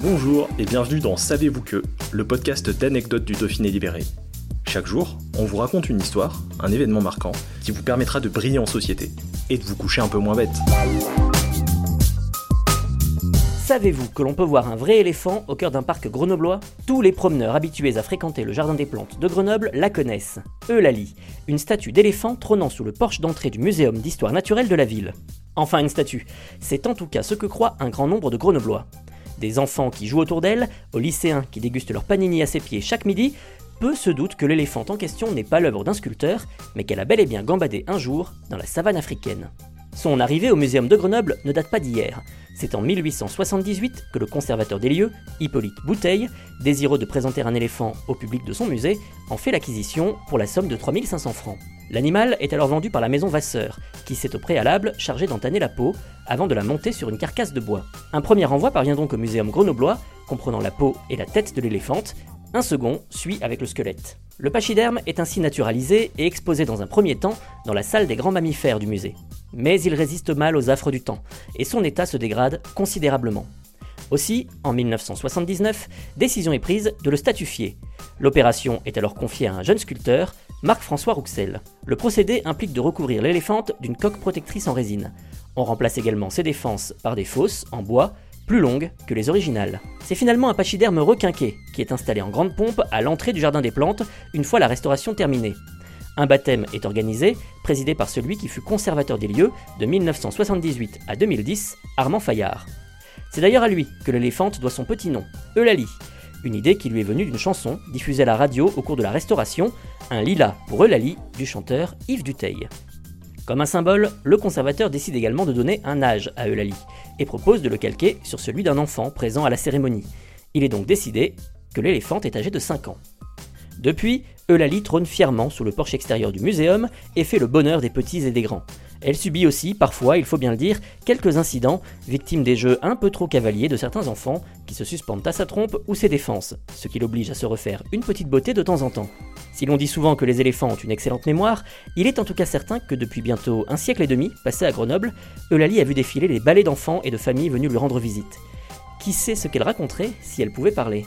Bonjour et bienvenue dans Savez-vous que, le podcast d'anecdotes du Dauphiné libéré. Chaque jour, on vous raconte une histoire, un événement marquant, qui vous permettra de briller en société et de vous coucher un peu moins bête. Savez-vous que l'on peut voir un vrai éléphant au cœur d'un parc grenoblois? Tous les promeneurs habitués à fréquenter le jardin des plantes de Grenoble la connaissent. Eulalie, une statue d'éléphant trônant sous le porche d'entrée du Muséum d'histoire naturelle de la ville. Enfin une statue, c'est en tout cas ce que croit un grand nombre de Grenoblois des enfants qui jouent autour d'elle, aux lycéens qui dégustent leur panini à ses pieds chaque midi, peu se doute que l'éléphant en question n'est pas l'œuvre d'un sculpteur, mais qu'elle a bel et bien gambadé un jour dans la savane africaine. Son arrivée au Muséum de Grenoble ne date pas d'hier. C'est en 1878 que le conservateur des lieux, Hippolyte Bouteille, désireux de présenter un éléphant au public de son musée, en fait l'acquisition pour la somme de 3500 francs. L'animal est alors vendu par la maison Vasseur, qui s'est au préalable chargé d'entaner la peau avant de la monter sur une carcasse de bois. Un premier envoi parvient donc au muséum grenoblois, comprenant la peau et la tête de l'éléphante. Un second suit avec le squelette. Le pachyderme est ainsi naturalisé et exposé dans un premier temps dans la salle des grands mammifères du musée. Mais il résiste mal aux affres du temps, et son état se dégrade considérablement. Aussi, en 1979, décision est prise de le statufier. L'opération est alors confiée à un jeune sculpteur, Marc-François Rouxel. Le procédé implique de recouvrir l'éléphante d'une coque protectrice en résine. On remplace également ses défenses par des fosses en bois, plus longues que les originales. C'est finalement un pachyderme requinqué qui est installé en grande pompe à l'entrée du jardin des plantes une fois la restauration terminée. Un baptême est organisé, présidé par celui qui fut conservateur des lieux de 1978 à 2010, Armand Fayard. C'est d'ailleurs à lui que l'éléphante doit son petit nom, Eulalie, une idée qui lui est venue d'une chanson diffusée à la radio au cours de la Restauration, un lilas pour Eulalie du chanteur Yves Duteil. Comme un symbole, le conservateur décide également de donner un âge à Eulalie et propose de le calquer sur celui d'un enfant présent à la cérémonie. Il est donc décidé que l'éléphant est âgé de 5 ans. Depuis, Eulalie trône fièrement sous le porche extérieur du muséum et fait le bonheur des petits et des grands. Elle subit aussi, parfois, il faut bien le dire, quelques incidents, victime des jeux un peu trop cavaliers de certains enfants qui se suspendent à sa trompe ou ses défenses, ce qui l'oblige à se refaire une petite beauté de temps en temps. Si l'on dit souvent que les éléphants ont une excellente mémoire, il est en tout cas certain que depuis bientôt un siècle et demi, passé à Grenoble, Eulalie a vu défiler les ballets d'enfants et de familles venus lui rendre visite. Qui sait ce qu'elle raconterait si elle pouvait parler?